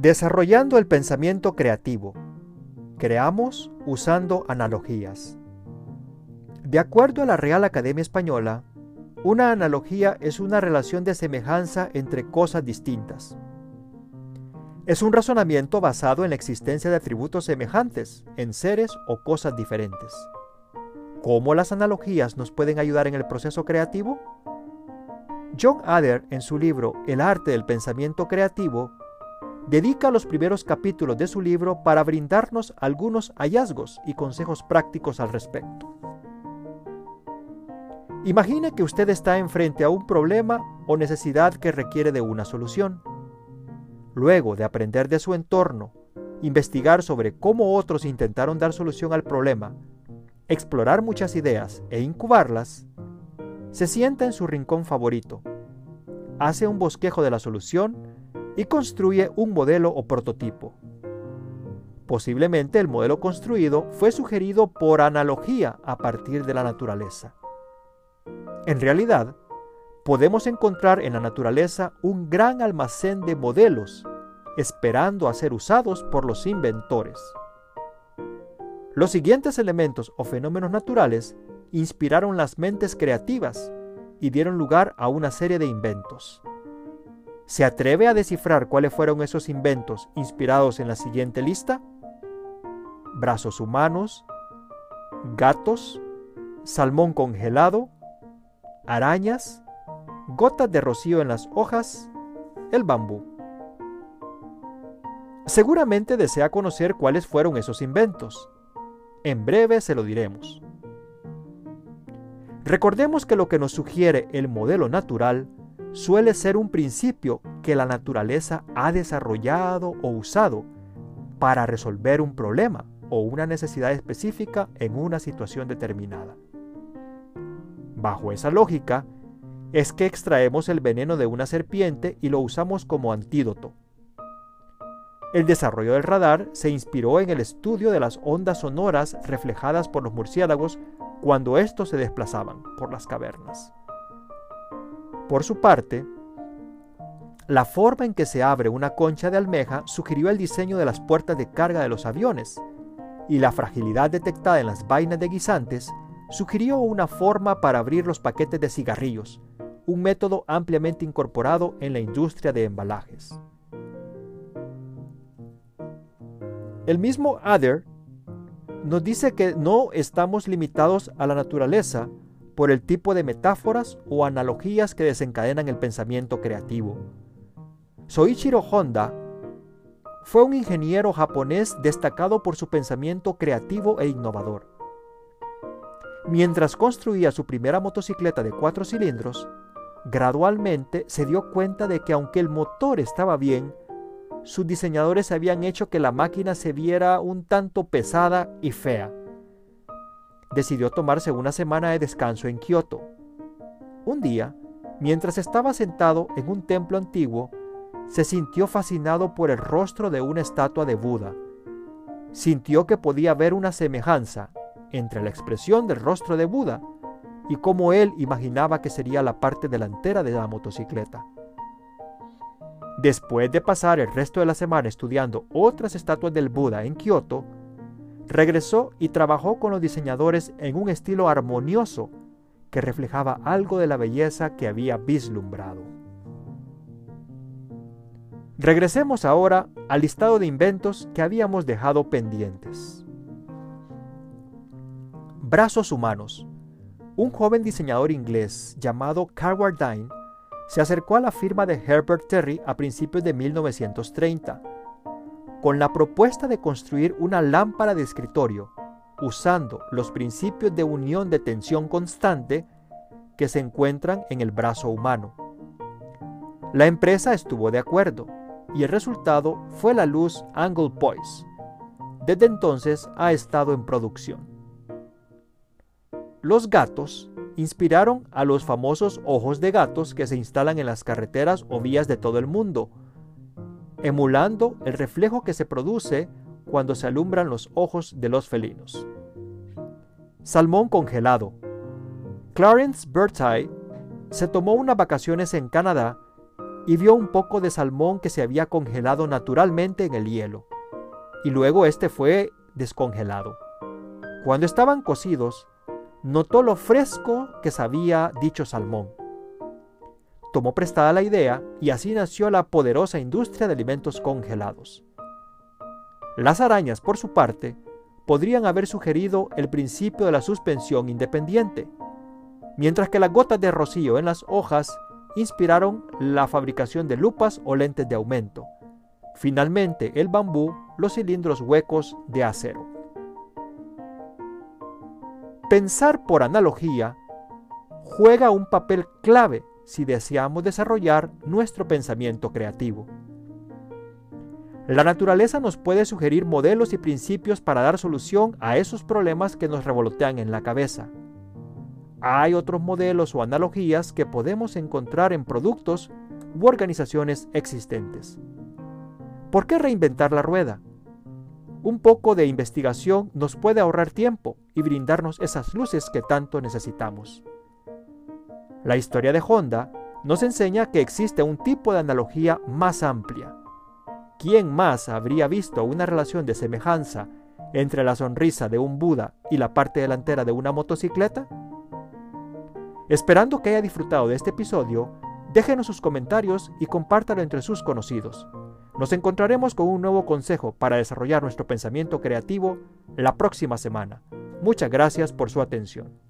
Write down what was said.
Desarrollando el pensamiento creativo. Creamos usando analogías. De acuerdo a la Real Academia Española, una analogía es una relación de semejanza entre cosas distintas. Es un razonamiento basado en la existencia de atributos semejantes en seres o cosas diferentes. ¿Cómo las analogías nos pueden ayudar en el proceso creativo? John Adair, en su libro El arte del pensamiento creativo, dedica los primeros capítulos de su libro para brindarnos algunos hallazgos y consejos prácticos al respecto. Imagine que usted está enfrente a un problema o necesidad que requiere de una solución. Luego de aprender de su entorno, investigar sobre cómo otros intentaron dar solución al problema, explorar muchas ideas e incubarlas, se sienta en su rincón favorito, hace un bosquejo de la solución y construye un modelo o prototipo. Posiblemente el modelo construido fue sugerido por analogía a partir de la naturaleza. En realidad, podemos encontrar en la naturaleza un gran almacén de modelos esperando a ser usados por los inventores. Los siguientes elementos o fenómenos naturales inspiraron las mentes creativas y dieron lugar a una serie de inventos. ¿Se atreve a descifrar cuáles fueron esos inventos inspirados en la siguiente lista? Brazos humanos, gatos, salmón congelado, arañas, gotas de rocío en las hojas, el bambú. Seguramente desea conocer cuáles fueron esos inventos. En breve se lo diremos. Recordemos que lo que nos sugiere el modelo natural suele ser un principio que la naturaleza ha desarrollado o usado para resolver un problema o una necesidad específica en una situación determinada. Bajo esa lógica, es que extraemos el veneno de una serpiente y lo usamos como antídoto. El desarrollo del radar se inspiró en el estudio de las ondas sonoras reflejadas por los murciélagos cuando estos se desplazaban por las cavernas. Por su parte, la forma en que se abre una concha de almeja sugirió el diseño de las puertas de carga de los aviones, y la fragilidad detectada en las vainas de guisantes sugirió una forma para abrir los paquetes de cigarrillos, un método ampliamente incorporado en la industria de embalajes. El mismo Adair nos dice que no estamos limitados a la naturaleza por el tipo de metáforas o analogías que desencadenan el pensamiento creativo. Soichiro Honda fue un ingeniero japonés destacado por su pensamiento creativo e innovador. Mientras construía su primera motocicleta de cuatro cilindros, gradualmente se dio cuenta de que aunque el motor estaba bien, sus diseñadores habían hecho que la máquina se viera un tanto pesada y fea. Decidió tomarse una semana de descanso en Kioto. Un día, mientras estaba sentado en un templo antiguo, se sintió fascinado por el rostro de una estatua de Buda. Sintió que podía ver una semejanza entre la expresión del rostro de Buda y cómo él imaginaba que sería la parte delantera de la motocicleta. Después de pasar el resto de la semana estudiando otras estatuas del Buda en Kioto, regresó y trabajó con los diseñadores en un estilo armonioso que reflejaba algo de la belleza que había vislumbrado. Regresemos ahora al listado de inventos que habíamos dejado pendientes. Brazos humanos. Un joven diseñador inglés llamado Carwardine se acercó a la firma de Herbert Terry a principios de 1930 con la propuesta de construir una lámpara de escritorio usando los principios de unión de tensión constante que se encuentran en el brazo humano. La empresa estuvo de acuerdo y el resultado fue la luz Angle Poise. Desde entonces ha estado en producción. Los gatos inspiraron a los famosos ojos de gatos que se instalan en las carreteras o vías de todo el mundo, emulando el reflejo que se produce cuando se alumbran los ojos de los felinos. Salmón congelado. Clarence Bertay se tomó unas vacaciones en Canadá y vio un poco de salmón que se había congelado naturalmente en el hielo, y luego este fue descongelado. Cuando estaban cocidos, notó lo fresco que sabía dicho salmón. Tomó prestada la idea y así nació la poderosa industria de alimentos congelados. Las arañas, por su parte, podrían haber sugerido el principio de la suspensión independiente, mientras que las gotas de rocío en las hojas inspiraron la fabricación de lupas o lentes de aumento. Finalmente, el bambú, los cilindros huecos de acero. Pensar por analogía juega un papel clave si deseamos desarrollar nuestro pensamiento creativo. La naturaleza nos puede sugerir modelos y principios para dar solución a esos problemas que nos revolotean en la cabeza. Hay otros modelos o analogías que podemos encontrar en productos u organizaciones existentes. ¿Por qué reinventar la rueda? Un poco de investigación nos puede ahorrar tiempo y brindarnos esas luces que tanto necesitamos. La historia de Honda nos enseña que existe un tipo de analogía más amplia. ¿Quién más habría visto una relación de semejanza entre la sonrisa de un Buda y la parte delantera de una motocicleta? Esperando que haya disfrutado de este episodio, déjenos sus comentarios y compártalo entre sus conocidos. Nos encontraremos con un nuevo consejo para desarrollar nuestro pensamiento creativo la próxima semana. Muchas gracias por su atención.